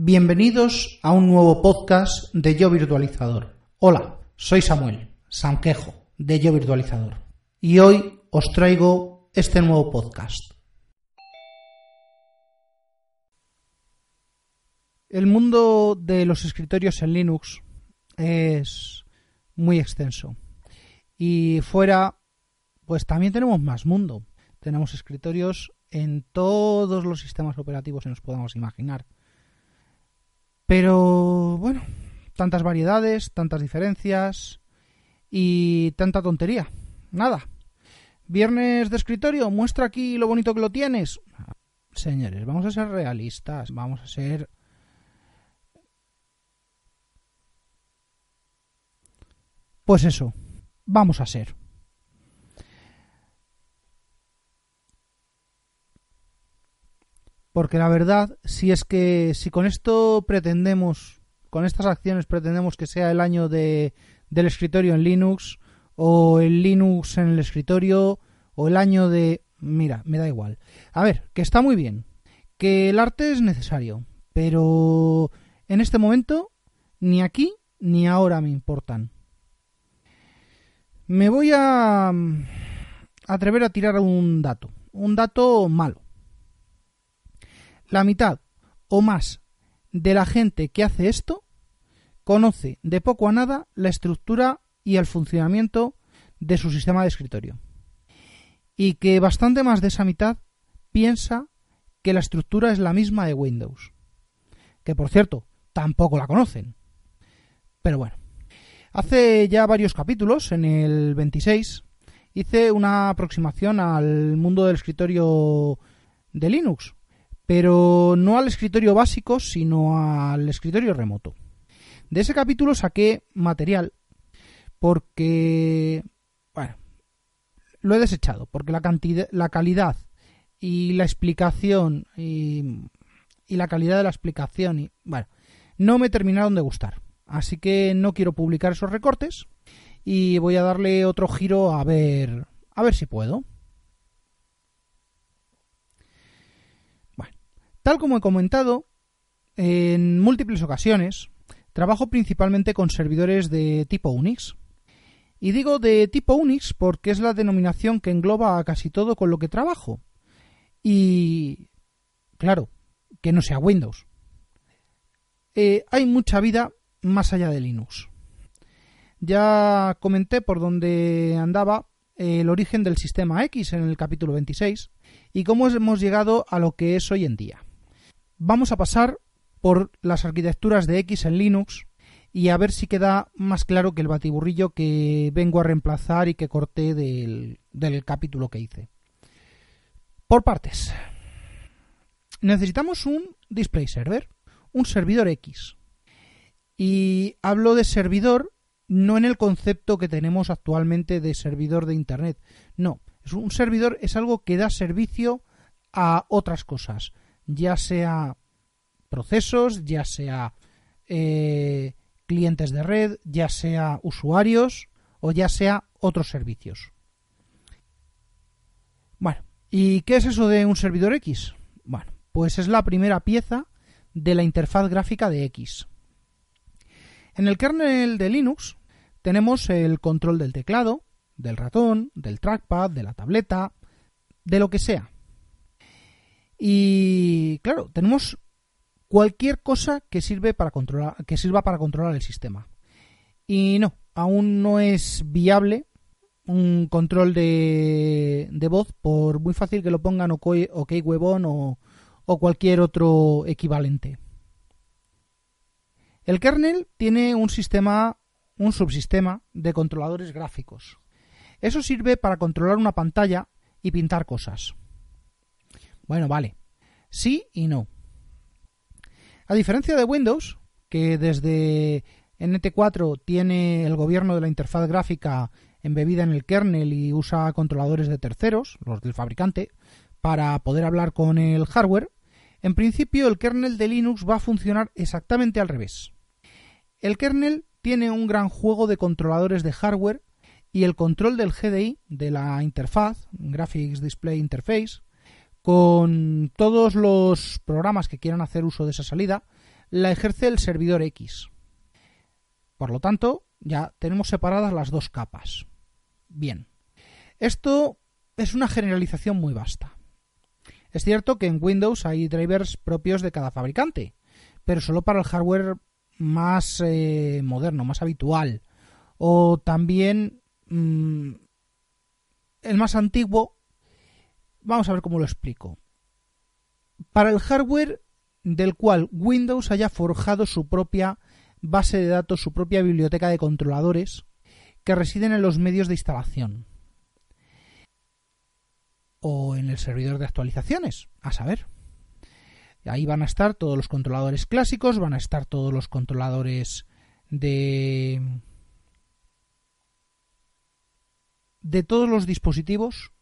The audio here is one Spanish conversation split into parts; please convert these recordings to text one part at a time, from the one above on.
Bienvenidos a un nuevo podcast de Yo Virtualizador. Hola, soy Samuel Sanquejo de Yo Virtualizador y hoy os traigo este nuevo podcast. El mundo de los escritorios en Linux es muy extenso y fuera pues también tenemos más mundo. Tenemos escritorios en todos los sistemas operativos que nos podamos imaginar pero bueno, tantas variedades, tantas diferencias y tanta tontería. Nada. Viernes de escritorio, muestra aquí lo bonito que lo tienes. Señores, vamos a ser realistas, vamos a ser... Pues eso, vamos a ser. Porque la verdad, si es que si con esto pretendemos, con estas acciones pretendemos que sea el año de, del escritorio en Linux, o el Linux en el escritorio, o el año de... Mira, me da igual. A ver, que está muy bien, que el arte es necesario, pero en este momento ni aquí ni ahora me importan. Me voy a atrever a tirar un dato, un dato malo la mitad o más de la gente que hace esto conoce de poco a nada la estructura y el funcionamiento de su sistema de escritorio. Y que bastante más de esa mitad piensa que la estructura es la misma de Windows. Que por cierto, tampoco la conocen. Pero bueno, hace ya varios capítulos, en el 26, hice una aproximación al mundo del escritorio de Linux, pero no al escritorio básico, sino al escritorio remoto. De ese capítulo saqué material porque, bueno, lo he desechado, porque la, cantidad, la calidad y la explicación y, la calidad de la explicación, y, bueno, no me terminaron de gustar. Así que no quiero publicar esos recortes y voy a darle otro giro a ver, a ver si puedo. Tal como he comentado en múltiples ocasiones, trabajo principalmente con servidores de tipo Unix. Y digo de tipo Unix porque es la denominación que engloba a casi todo con lo que trabajo. Y, claro, que no sea Windows. Eh, hay mucha vida más allá de Linux. Ya comenté por dónde andaba el origen del sistema X en el capítulo 26 y cómo hemos llegado a lo que es hoy en día vamos a pasar por las arquitecturas de X en Linux y a ver si queda más claro que el batiburrillo que vengo a reemplazar y que corté del, capítulo que hice. Por partes. Necesitamos un display server, un servidor X. Y hablo de servidor no en el concepto que tenemos actualmente de servidor de Internet. No, un servidor es algo que da servicio a otras cosas ya sea procesos, ya sea eh, clientes de red, ya sea usuarios o ya sea otros servicios. Bueno, ¿y qué es eso de un servidor X? Bueno, pues es la primera pieza de la interfaz gráfica de X. En el kernel de Linux tenemos el control del teclado, del ratón, del trackpad, de la tableta, de lo que sea. Y claro, tenemos cualquier cosa que sirve para controlar, que sirva para controlar el sistema. Y no, aún no es viable un control de, voz, por muy fácil que lo pongan OK, okay o, o cualquier otro equivalente. El kernel tiene un sistema, un subsistema de controladores gráficos. Eso sirve para controlar una pantalla y pintar cosas. Bueno, vale. Sí y no. A diferencia de Windows, que desde NT4 tiene el gobierno de la interfaz gráfica embebida en el kernel y usa controladores de terceros, los del fabricante, para poder hablar con el hardware, en principio el kernel de Linux va a funcionar exactamente al revés. El kernel tiene un gran juego de controladores de hardware y el control del GDI, de la interfaz, Graphics Display Interface, con todos los programas que quieran hacer uso de esa salida, la ejerce el servidor X. Por lo tanto, ya tenemos separadas las dos capas. Bien, esto es una generalización muy vasta. Es cierto que en Windows hay drivers propios de cada fabricante, pero solo para el hardware más eh, moderno, más habitual. O también mm, el más antiguo. Vamos a ver cómo lo explico. Para el hardware del cual Windows haya forjado su propia base de datos, su propia biblioteca de controladores que residen en los medios de instalación o en el servidor de actualizaciones, a saber. Ahí van a estar todos los controladores clásicos, van a estar todos los controladores de de todos los dispositivos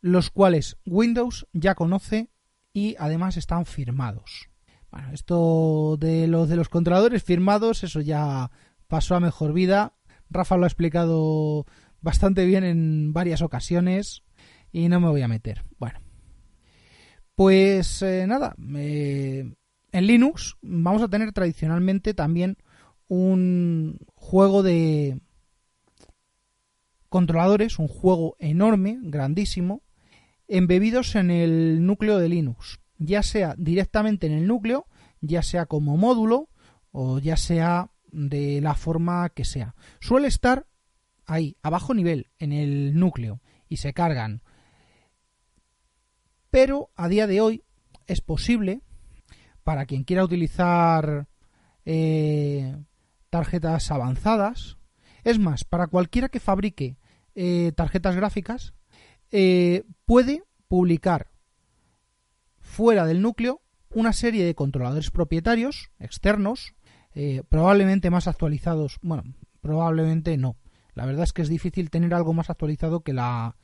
los cuales Windows ya conoce y además están firmados. Bueno, esto de los de los controladores firmados, eso ya pasó a mejor vida. Rafa lo ha explicado bastante bien en varias ocasiones y no me voy a meter. Bueno, pues eh, nada, en Linux vamos a tener tradicionalmente también un juego de controladores, un juego enorme, grandísimo, embebidos en el núcleo de Linux, ya sea directamente en el núcleo, ya sea como módulo o ya sea de la forma que sea. Suele estar ahí, a bajo nivel, en el núcleo, y se cargan pero a día de hoy es posible, para quien quiera utilizar eh, tarjetas avanzadas, es más, para cualquiera que fabrique eh, tarjetas gráficas, eh, puede publicar fuera del núcleo una serie de controladores propietarios externos, probablemente más actualizados, bueno, probablemente no. La verdad es que es difícil tener algo más actualizado que la,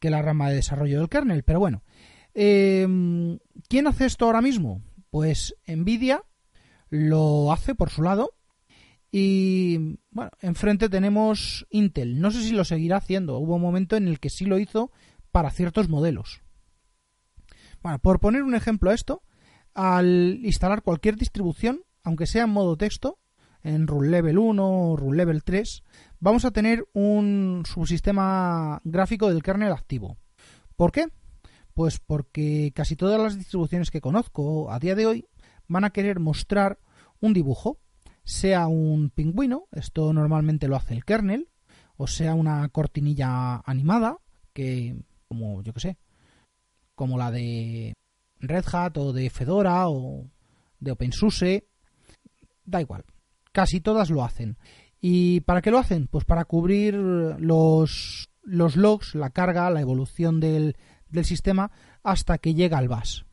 que la rama de desarrollo del kernel, pero bueno, Em, ¿Quién hace esto ahora mismo? Pues Nvidia lo hace por su lado. Y bueno, enfrente tenemos Intel. No sé si lo seguirá haciendo. Hubo un momento en el que sí lo hizo para ciertos modelos. Bueno, por poner un ejemplo a esto, al instalar cualquier distribución, aunque sea en modo texto, en Rule Level 1 o Rule Level 3, vamos a tener un subsistema gráfico del kernel activo. ¿Por qué? Pues porque casi todas las distribuciones que conozco a día de hoy van a querer mostrar un dibujo, sea un pingüino, esto normalmente lo hace el kernel, o sea una cortinilla animada, que como yo que sé, como la de Red Hat o de Fedora o de OpenSUSE, da igual, casi todas lo hacen. ¿Y para qué lo hacen? Pues para cubrir los, los logs, la carga, la evolución del, del sistema hasta que llega al bus.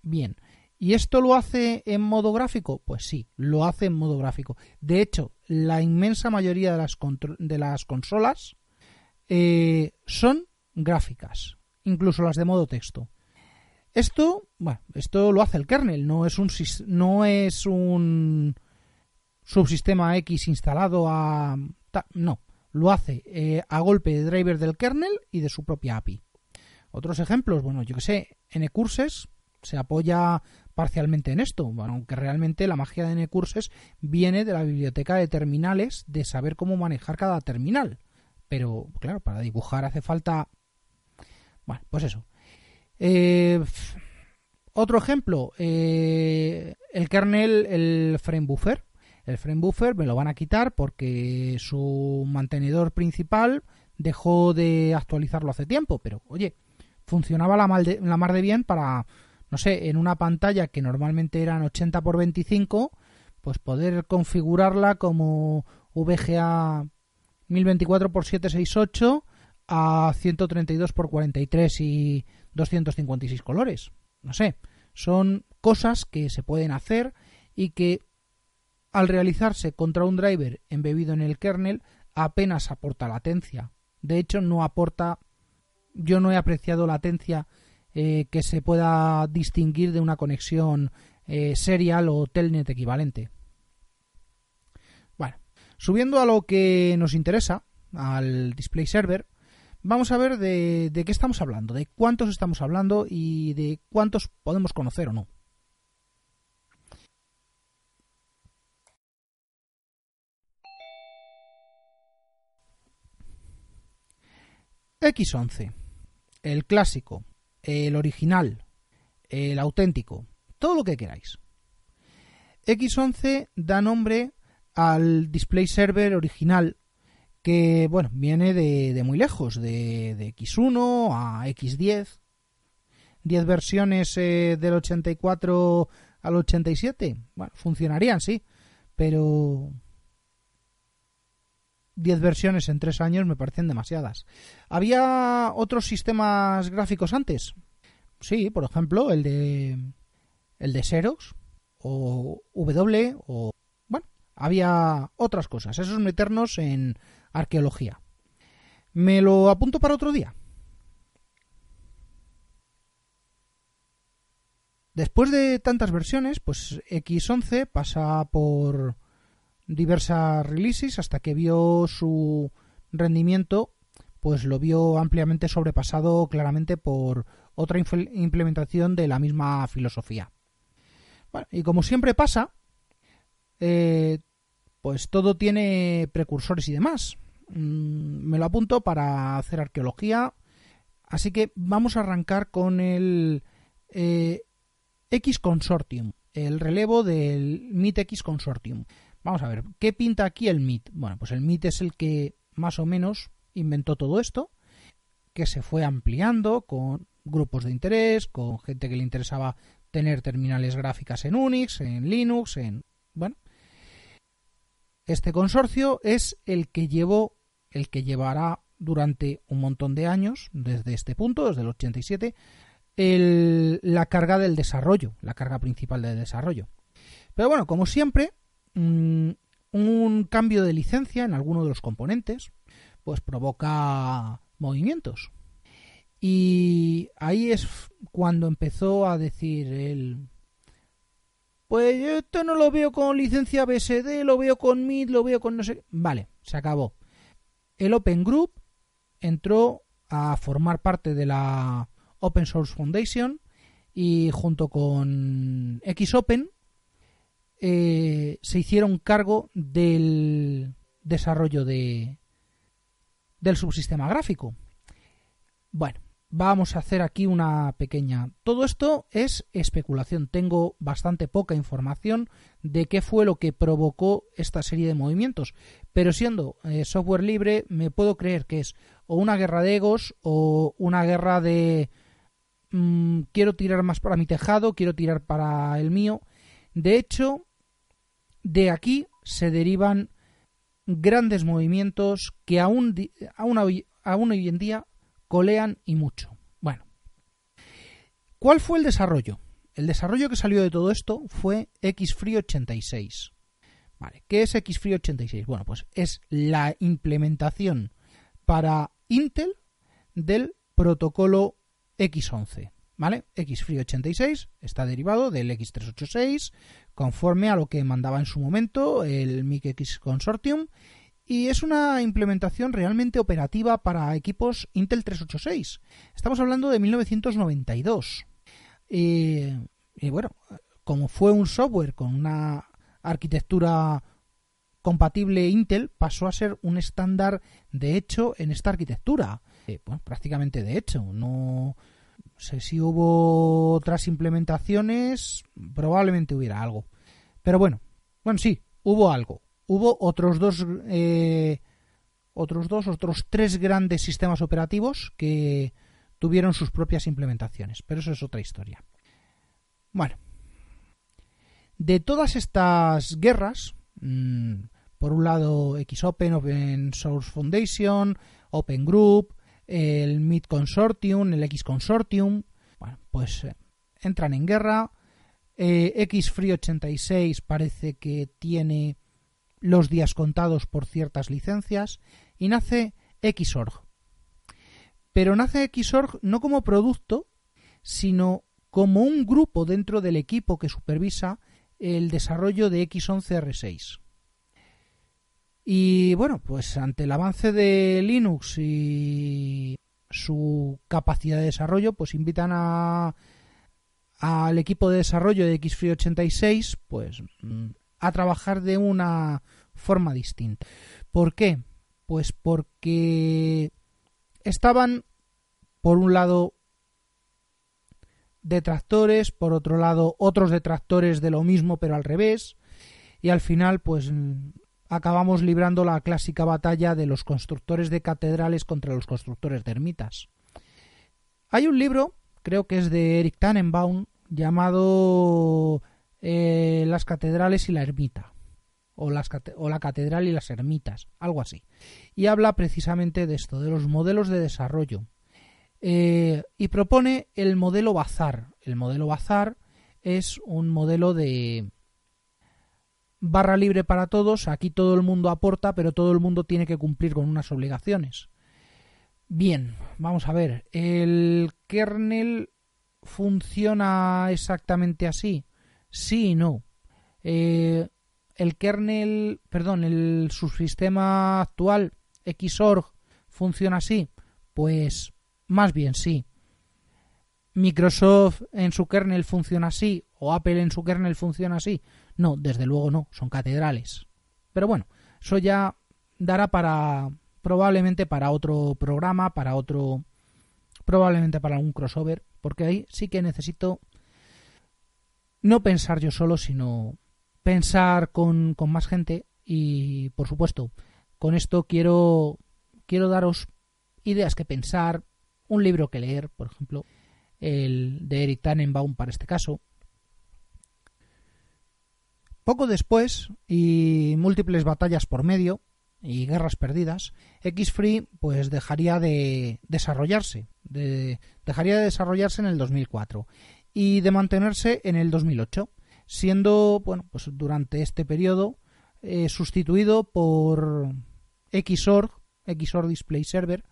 Bien, ¿y esto lo hace en modo gráfico? Pues sí, lo hace en modo gráfico. De hecho, la inmensa mayoría de las, consolas eh, son gráficas, incluso las de modo texto. Esto, bueno, esto lo hace el kernel, no es un, no es un subsistema X instalado a... No, lo hace eh, a golpe de driver del kernel y de su propia API. Otros ejemplos, bueno, yo que sé, Ncurses se apoya parcialmente en esto, aunque realmente la magia de Ncurses viene de la biblioteca de terminales de saber cómo manejar cada terminal. Pero, claro, para dibujar hace falta... Bueno, pues eso. Eh, otro ejemplo, eh, el kernel, el frame buffer. El frame buffer me lo van a quitar porque su mantenedor principal dejó de actualizarlo hace tiempo. Pero, oye, funcionaba la, la mar de bien para, no sé, en una pantalla que normalmente eran 80 por 25, pues poder configurarla como VGA 1024 x 768 a 132 x 43 y 256 colores. No sé, son cosas que se pueden hacer y que al realizarse contra un driver embebido en el kernel apenas aporta latencia. De hecho, no aporta, yo no he apreciado latencia eh, que se pueda distinguir de una conexión eh, serial o telnet equivalente. Bueno, subiendo a lo que nos interesa, al display server, vamos a ver de, de qué estamos hablando, de cuántos estamos hablando y de cuántos podemos conocer o no. X11, el clásico, el original, el auténtico, todo lo que queráis. X11 da nombre al display server original que, bueno, viene de, muy lejos, de, X1 a X10, 10 versiones eh, del 84 al 87, bueno, funcionarían, sí, pero 10 versiones en 3 años me parecen demasiadas. ¿Había otros sistemas gráficos antes? Sí, por ejemplo, el de el de Xerox o W o bueno, había otras cosas. Eso es meternos en arqueología. Me lo apunto para otro día. Después de tantas versiones, pues X11 pasa por diversas releases hasta que vio su rendimiento pues lo vio ampliamente sobrepasado claramente por otra implementación de la misma filosofía. y como siempre pasa, eh, pues todo tiene precursores y demás. Mm, me lo apunto para hacer arqueología. Así que vamos a arrancar con el eh, X Consortium, el relevo del MIT X Consortium. Vamos a ver, ¿qué pinta aquí el MIT? Bueno, pues el MIT es el que más o menos inventó todo esto, que se fue ampliando con grupos de interés, con gente que le interesaba tener terminales gráficas en Unix, en Linux, en... Bueno, este consorcio es el que llevó, el que llevará durante un montón de años, desde este punto, desde el 87, el, la carga del desarrollo, la carga principal del desarrollo. Pero bueno, como siempre, Un cambio de licencia en alguno de los componentes, pues provoca movimientos. Y ahí es cuando empezó a decir él, pues yo esto no lo veo con licencia BSD, lo veo con MIT, lo veo con no sé. Vale, se acabó. El Open Group entró a formar parte de la Open Source Foundation y junto con XOpen eh, se hicieron cargo del desarrollo de, del subsistema gráfico. Bueno, vamos a hacer aquí una pequeña... Todo esto es especulación. Tengo bastante poca información de qué fue lo que provocó esta serie de movimientos. Pero siendo eh, software libre, me puedo creer que es o una guerra de egos o una guerra de... Mm, quiero tirar más para mi tejado, quiero tirar para el mío. De hecho, de aquí se derivan grandes movimientos que aún, aún hoy en día colean y mucho. Bueno, ¿cuál fue el desarrollo? El desarrollo que salió de todo esto fue XFree 86. Vale, ¿qué es XFree 86? Bueno, pues es la implementación para Intel del protocolo X11. ¿Vale? XFree 86 está derivado del X386 conforme a lo que mandaba en su momento el MIC-X Consortium y es una implementación realmente operativa para equipos Intel 386. Estamos hablando de 1992. Y, y bueno, como fue un software con una arquitectura compatible Intel, pasó a ser un estándar de hecho en esta arquitectura. Eh, prácticamente de hecho, no sé si hubo otras implementaciones, probablemente hubiera algo. Pero bueno, bueno, sí, hubo algo. Hubo otros dos, eh, otros dos, otros tres grandes sistemas operativos que tuvieron sus propias implementaciones, pero eso es otra historia. Bueno, de todas estas guerras, mm, por un lado XOpen, Open Source Foundation, Open Group, el MIT Consortium, el X Consortium, pues eh, entran en guerra. Eh, Xfree86 parece que tiene los días contados por ciertas licencias y nace Xorg. Pero nace Xorg no como producto, sino como un grupo dentro del equipo que supervisa el desarrollo de X11R6. Y bueno, pues ante el avance de Linux y su capacidad de desarrollo, pues invitan a al equipo de desarrollo de Xfree86 pues mm, a trabajar de una forma distinta. ¿Por qué? Pues porque estaban por un lado detractores, por otro lado otros detractores de lo mismo pero al revés y al final pues acabamos librando la clásica batalla de los constructores de catedrales contra los constructores de ermitas. Hay un libro, creo que es de Eric Tannenbaum, llamado eh, Las catedrales y la ermita, o, la catedral y las ermitas, algo así. Y habla precisamente de esto, de los modelos de desarrollo. Eh, y propone el modelo Bazar. El modelo Bazar es un modelo de barra libre para todos. Aquí todo el mundo aporta, pero todo el mundo tiene que cumplir con unas obligaciones. Bien, vamos a ver. El kernel funciona exactamente así. Sí y no. Eh, el kernel, perdón, el subsistema actual Xorg funciona así. Pues más bien sí. Microsoft en su kernel funciona así o Apple en su kernel funciona así. No, desde luego no, son catedrales. Pero bueno, eso ya dará para probablemente para otro programa, para otro probablemente para un crossover, porque ahí sí que necesito no pensar yo solo, sino pensar con, con más gente y por supuesto, con esto quiero quiero daros ideas que pensar, un libro que leer, por ejemplo, el de Eric Tannenbaum para este caso. Poco después, y múltiples batallas por medio, y guerras perdidas, Xfree pues dejaría de desarrollarse, dejaría de desarrollarse en el 2004 y de mantenerse en el 2008, siendo bueno pues durante este periodo eh, sustituido por Xorg, Xorg Display Server,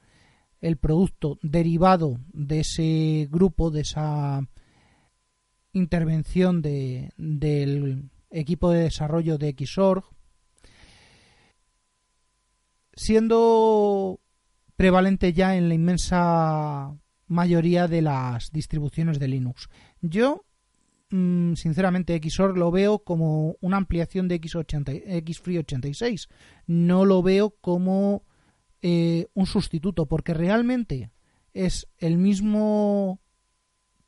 el producto derivado de ese grupo, de esa intervención de, del equipo de desarrollo de Xorg, siendo prevalente ya en la inmensa mayoría de las distribuciones de Linux. Yo, mm, sinceramente, Xorg lo veo como una ampliación de X80, Xfree86. No lo veo como eh, un sustituto, porque realmente es el mismo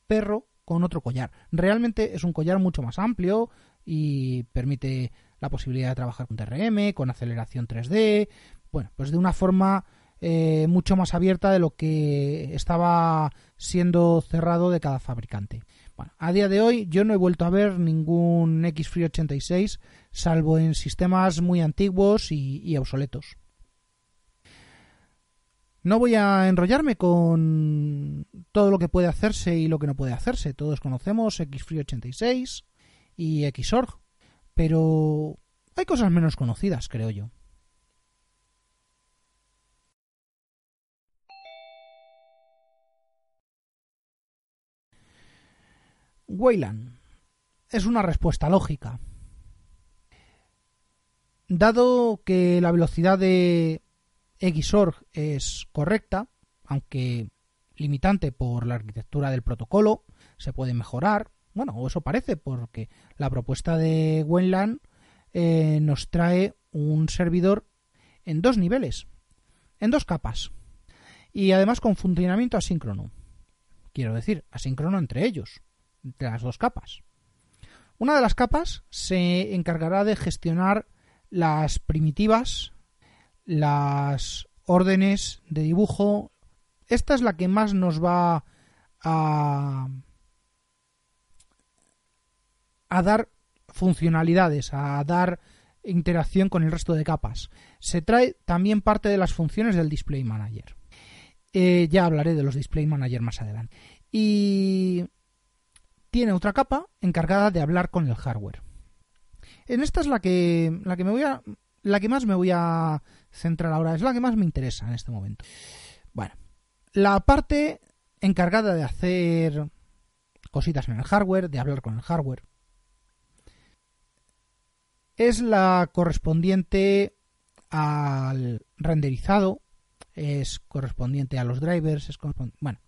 perro con otro collar. Realmente es un collar mucho más amplio y permite la posibilidad de trabajar con TRM, con aceleración 3D, bueno, pues de una forma eh, mucho más abierta de lo que estaba siendo cerrado de cada fabricante. A día de hoy yo no he vuelto a ver ningún Xfree 86 salvo en sistemas muy antiguos y obsoletos. No voy a enrollarme con todo lo que puede hacerse y lo que no puede hacerse. Todos conocemos Xfree86 y Xorg, pero hay cosas menos conocidas, creo yo. Wayland es una respuesta lógica. Dado que la velocidad de Xorg es correcta, aunque limitante por la arquitectura del protocolo, se puede mejorar. Bueno, o eso parece, porque la propuesta de Wenland eh, nos trae un servidor en dos niveles, en dos capas, y además con funcionamiento asíncrono. Quiero decir, asíncrono entre ellos, entre las dos capas. Una de las capas se encargará de gestionar las primitivas las órdenes de dibujo. Esta es la que más nos va a, a dar funcionalidades, a dar interacción con el resto de capas. Se trae también parte de las funciones del Display Manager. Eh, ya hablaré de los Display Manager más adelante. Y tiene otra capa encargada de hablar con el hardware. En esta es la que, la que me voy a, la que más me voy a centrar ahora, es la que más me interesa en este momento. Bueno, la parte encargada de hacer cositas en el hardware, de hablar con el hardware, es la correspondiente al renderizado, es correspondiente a los drivers, es bueno,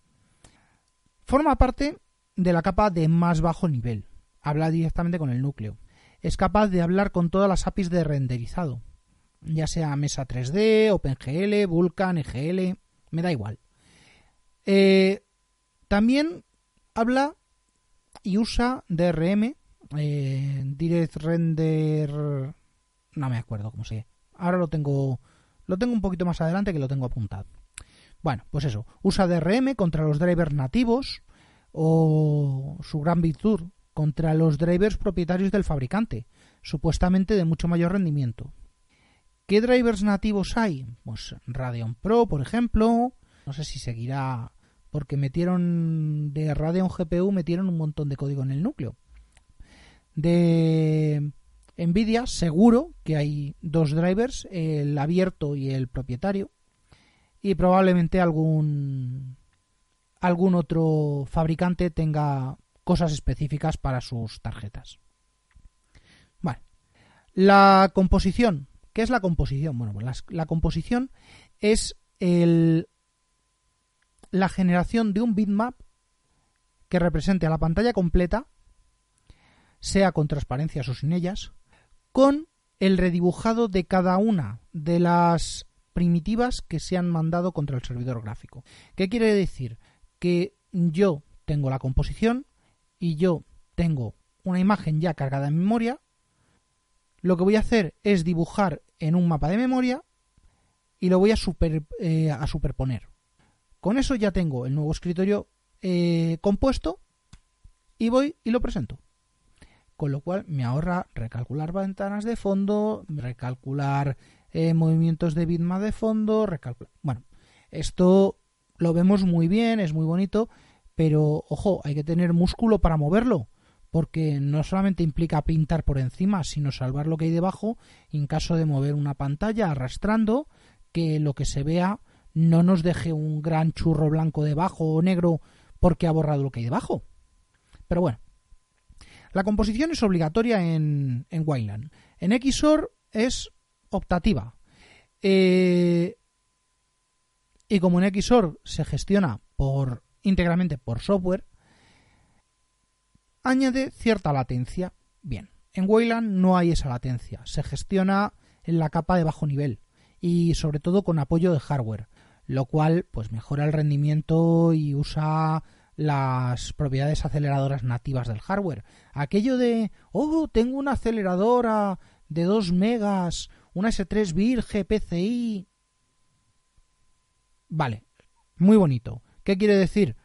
forma parte de la capa de más bajo nivel, habla directamente con el núcleo, es capaz de hablar con todas las APIs de renderizado, ya sea Mesa 3D, OpenGL, Vulkan, EGL, me da igual. Eh, también habla y usa DRM, eh, Direct Render, no me acuerdo cómo se. Ahora lo tengo, lo tengo un poquito más adelante que lo tengo apuntado. Bueno, pues eso, usa DRM contra los drivers nativos o su gran virtud contra los drivers propietarios del fabricante, supuestamente de mucho mayor rendimiento. ¿Qué drivers nativos hay? Pues Radeon Pro, por ejemplo. No sé si seguirá porque metieron de Radeon GPU metieron un montón de código en el núcleo. De Nvidia seguro que hay dos drivers, el abierto y el propietario y probablemente algún algún otro fabricante tenga cosas específicas para sus tarjetas. Vale. La composición. ¿Qué es la composición? Bueno, pues la composición es la generación de un bitmap que represente a la pantalla completa, sea con transparencias o sin ellas, con el redibujado de cada una de las primitivas que se han mandado contra el servidor gráfico. ¿Qué quiere decir? Que yo tengo la composición y yo tengo una imagen ya cargada en memoria. Lo que voy a hacer es dibujar en un mapa de memoria y lo voy a, eh, a superponer. Con eso ya tengo el nuevo escritorio eh, compuesto y voy y lo presento. Con lo cual me ahorra recalcular ventanas de fondo, recalcular eh, movimientos de bitmap de fondo, recalcular. Bueno, esto lo vemos muy bien, es muy bonito, pero ojo, hay que tener músculo para moverlo, porque no solamente implica pintar por encima, sino salvar lo que hay debajo, en caso de mover una pantalla arrastrando, que lo que se vea no nos deje un gran churro blanco debajo o negro porque ha borrado lo que hay debajo. Pero bueno, la composición es obligatoria en, en Wayland. En XOR es optativa. Eh, y como en XOR se gestiona por íntegramente por software, añade cierta latencia. Bien, en Wayland no hay esa latencia, se gestiona en la capa de bajo nivel y sobre todo con apoyo de hardware lo cual pues mejora el rendimiento y usa las propiedades aceleradoras nativas del hardware. Aquello de, oh, tengo una aceleradora de 2 megas, una S3 Virge PCI. Vale, muy bonito. ¿Qué quiere decir?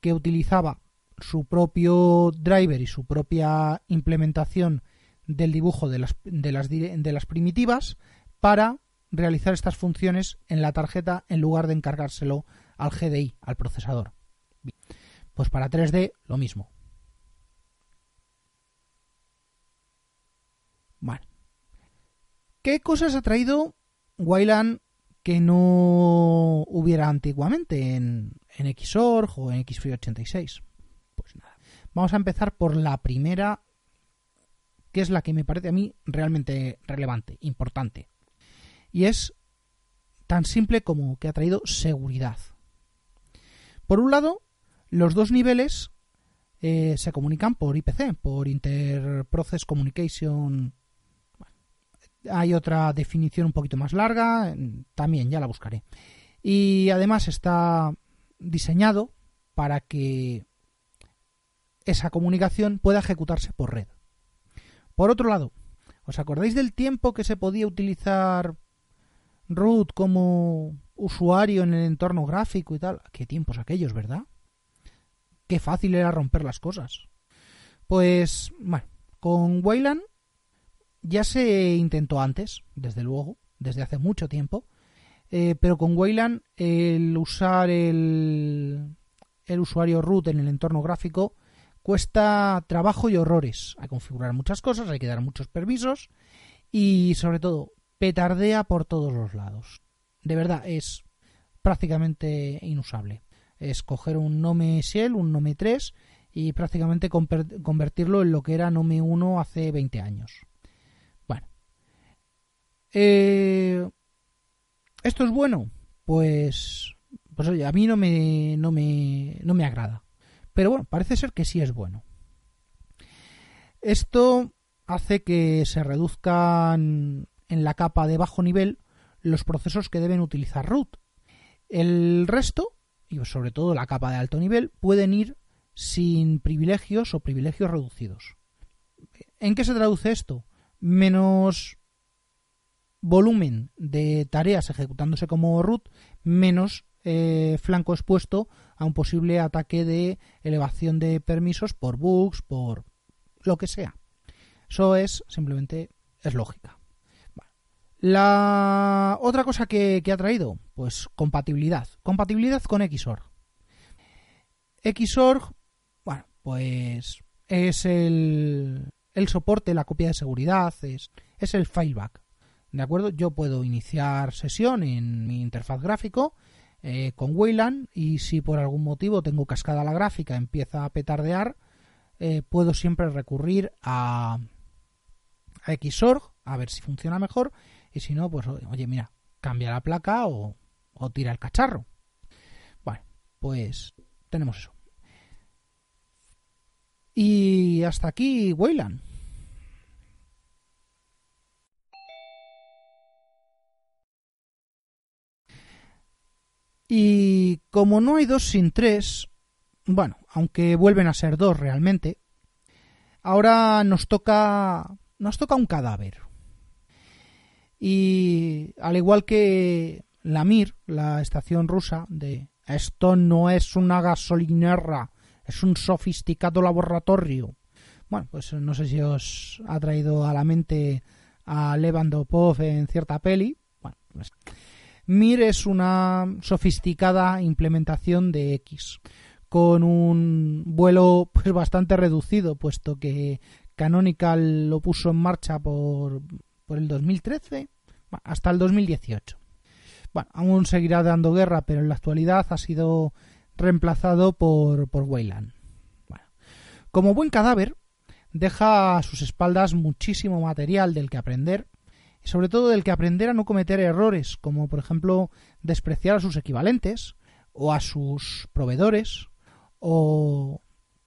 Que utilizaba su propio driver y su propia implementación del dibujo de las, de las, de las primitivas para realizar estas funciones en la tarjeta en lugar de encargárselo al GDI, al procesador. Pues para 3D lo mismo. Bueno. ¿Qué cosas ha traído Wayland que no hubiera antiguamente en, en Xorg o en Xfree86? Pues nada. Vamos a empezar por la primera, que es la que me parece a mí realmente relevante, importante y es tan simple como que ha traído seguridad. Por un lado, los dos niveles eh, se comunican por IPC, por Interprocess Communication. hay otra definición un poquito más larga, también ya la buscaré. Y además está diseñado para que esa comunicación pueda ejecutarse por red. Por otro lado, ¿os acordáis del tiempo que se podía utilizar root como usuario en el entorno gráfico y tal. Qué tiempos aquellos, ¿verdad? Qué fácil era romper las cosas. Pues, bueno, con Wayland ya se intentó antes, desde luego, desde hace mucho tiempo, eh, pero con Wayland el usar el, el usuario root en el entorno gráfico cuesta trabajo y horrores. Hay que configurar muchas cosas, hay que dar muchos permisos y sobre todo petardea por todos los lados. De verdad, es prácticamente inusable. Es coger un Nome Shell, un Nome 3 y prácticamente convertirlo en lo que era Nome 1 hace 20 años. Bueno. Eh, ¿Esto es bueno? Pues, pues oye, a mí no me, no me, no me agrada. Pero bueno, parece ser que sí es bueno. Esto hace que se reduzcan en la capa de bajo nivel los procesos que deben utilizar root. El resto, y sobre todo la capa de alto nivel, pueden ir sin privilegios o privilegios reducidos. ¿En qué se traduce esto? Menos volumen de tareas ejecutándose como root, menos eh, flanco expuesto a un posible ataque de elevación de permisos por bugs, por lo que sea. Eso es simplemente es lógica. La otra cosa que, ha traído, pues compatibilidad. Compatibilidad con Xorg. Xorg, bueno, pues es el, soporte, la copia de seguridad, es, es el fileback. ¿De acuerdo? Yo puedo iniciar sesión en mi interfaz gráfico eh, con Wayland y si por algún motivo tengo cascada la gráfica, empieza a petardear, eh, puedo siempre recurrir a, a Xorg a ver si funciona mejor y si no, pues oye, mira, cambia la placa o, o tira el cacharro. Bueno, pues tenemos eso. Y hasta aquí Wayland. Y como no hay dos sin tres, bueno, aunque vuelven a ser dos realmente, ahora nos toca nos toca un cadáver. Y al igual que la Mir, la estación rusa de esto no es una gasolinera, es un sofisticado laboratorio. Bueno, pues no sé si os ha traído a la mente a Levandopov en cierta peli. Bueno, pues Mir es una sofisticada implementación de X con un vuelo pues bastante reducido, puesto que Canonical lo puso en marcha por, por el 2013 hasta el 2018. Bueno, aún seguirá dando guerra, pero en la actualidad ha sido reemplazado por, por Wayland. Como buen cadáver, deja a sus espaldas muchísimo material del que aprender y sobre todo del que aprender a no cometer errores, como por ejemplo despreciar a sus equivalentes o a sus proveedores o,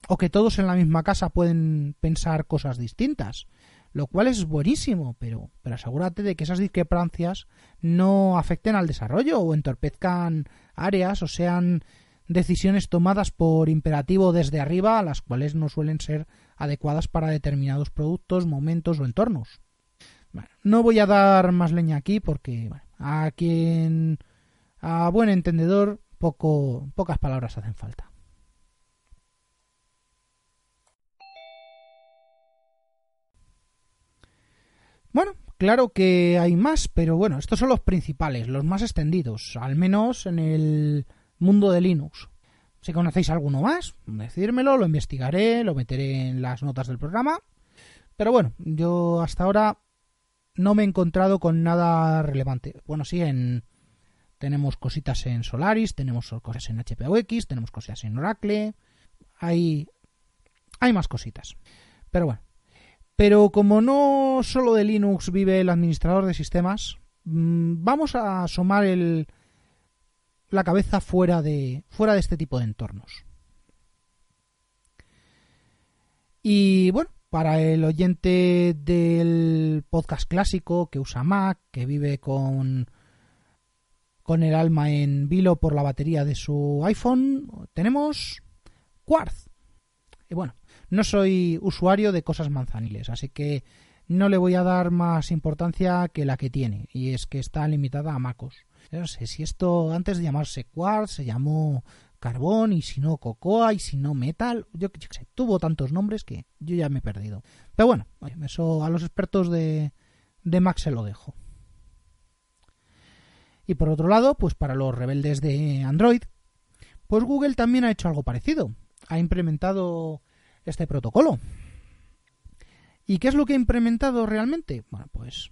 o que todos en la misma casa pueden pensar cosas distintas, lo cual es buenísimo, pero, pero asegúrate de que esas discrepancias no afecten al desarrollo o entorpezcan áreas o sean decisiones tomadas por imperativo desde arriba, las cuales no suelen ser adecuadas para determinados productos, momentos o entornos no voy a dar más leña aquí porque a quien a buen entendedor poco pocas palabras hacen falta. Bueno, claro que hay más, pero bueno, estos son los principales, los más extendidos, al menos en el mundo de Linux. Si conocéis alguno más, decírmelo, lo investigaré, lo meteré en las notas del programa. Pero bueno, yo hasta ahora no me he encontrado con nada relevante. Bueno, sí, en tenemos cositas en Solaris, tenemos cosas en HPOX, tenemos cosas en Oracle, hay hay más cositas. Pero bueno, pero como no solo de Linux vive el administrador de sistemas, mm, vamos a asomar el la cabeza fuera de fuera de este tipo de entornos. Y bueno, para el oyente del podcast clásico que usa Mac, que vive con con el alma en vilo por la batería de su iPhone, tenemos Quartz. Y bueno, no soy usuario de cosas manzaniles, así que no le voy a dar más importancia que la que tiene, y es que está limitada a MacOS. No sé si esto antes de llamarse Quartz se llamó carbón y si no cocoa y si no metal, yo, qué sé, tuvo tantos nombres que yo ya me he perdido. Pero bueno, eso a los expertos de, de Mac se lo dejo. Y por otro lado, pues para los rebeldes de Android, pues Google también ha hecho algo parecido. Ha implementado este protocolo. ¿Y qué es lo que ha implementado realmente? Bueno, pues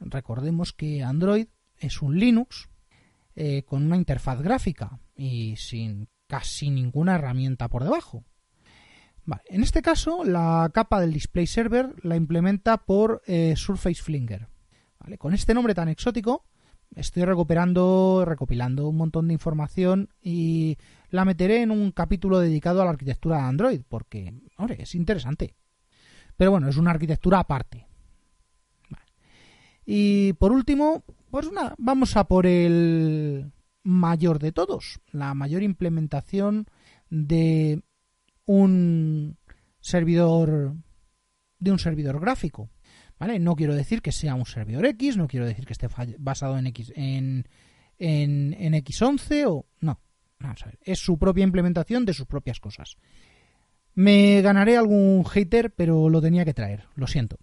recordemos que Android es un Linux eh, con una interfaz gráfica y sin casi ninguna herramienta por debajo. en este caso, la capa del display server la implementa por eh, Surface Flinger. Con este nombre tan exótico, estoy recuperando, recopilando un montón de información y la meteré en un capítulo dedicado a la arquitectura de Android, porque, hombre, es interesante. Pero bueno, es una arquitectura aparte. Y por último, pues nada, vamos a por el mayor de todos, la mayor implementación de un servidor de un servidor gráfico. ¿Vale? No quiero decir que sea un servidor X, no quiero decir que esté basado en X en, en, en X11 o no. Vamos a ver, es su propia implementación de sus propias cosas. Me ganaré algún hater, pero lo tenía que traer, lo siento.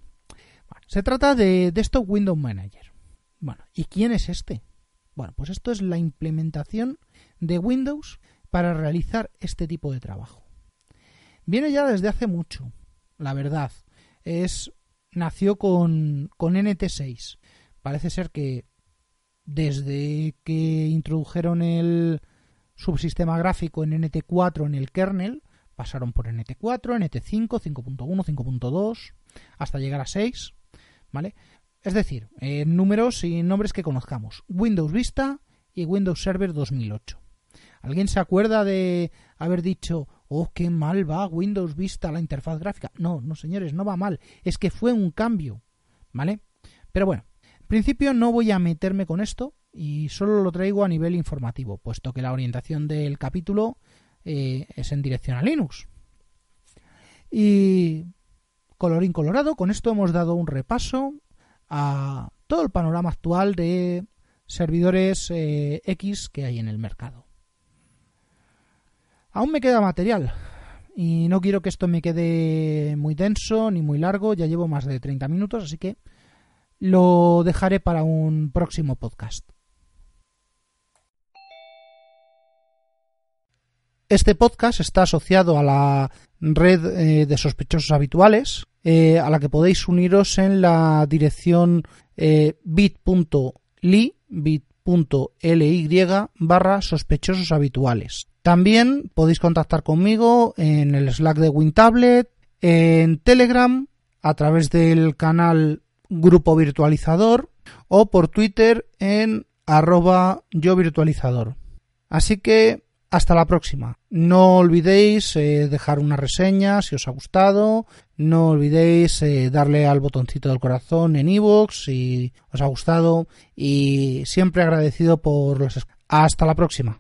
se trata de Desktop Window Manager. Bueno, ¿y quién es este? Bueno, pues esto es la implementación de Windows para realizar este tipo de trabajo. Viene ya desde hace mucho, la verdad. Es nació con, con NT6. Parece ser que desde que introdujeron el subsistema gráfico en NT4 en el kernel, pasaron por NT4, NT5, 5.1, 5.2, hasta llegar a 6, ¿vale? Es decir, números y nombres que conozcamos. Windows Vista y Windows Server 2008. ¿Alguien se acuerda de haber dicho, oh, qué mal va Windows Vista la interfaz gráfica? No, no, señores, no va mal. Es que fue un cambio, ¿vale? Pero bueno, en principio no voy a meterme con esto y solo lo traigo a nivel informativo, puesto que la orientación del capítulo eh, es en dirección a Linux. Y colorín colorado, con esto hemos dado un repaso a todo el panorama actual de servidores eh, X que hay en el mercado. Aún me queda material y no quiero que esto me quede muy denso ni muy largo, ya llevo más de 30 minutos, así que lo dejaré para un próximo podcast. Este podcast está asociado a la red eh, de sospechosos habituales, eh, a la que podéis uniros en la dirección eh, bit.ly, bit.ly barra sospechosos habituales. También podéis contactar conmigo en el Slack de WinTablet, en Telegram, a través del canal Grupo Virtualizador o por Twitter en arroba yo virtualizador. Así que hasta la próxima. No olvidéis eh, dejar una reseña si os ha gustado. No olvidéis eh, darle al botoncito del corazón en iVoox si os ha gustado. Y siempre agradecido por los... Hasta la próxima.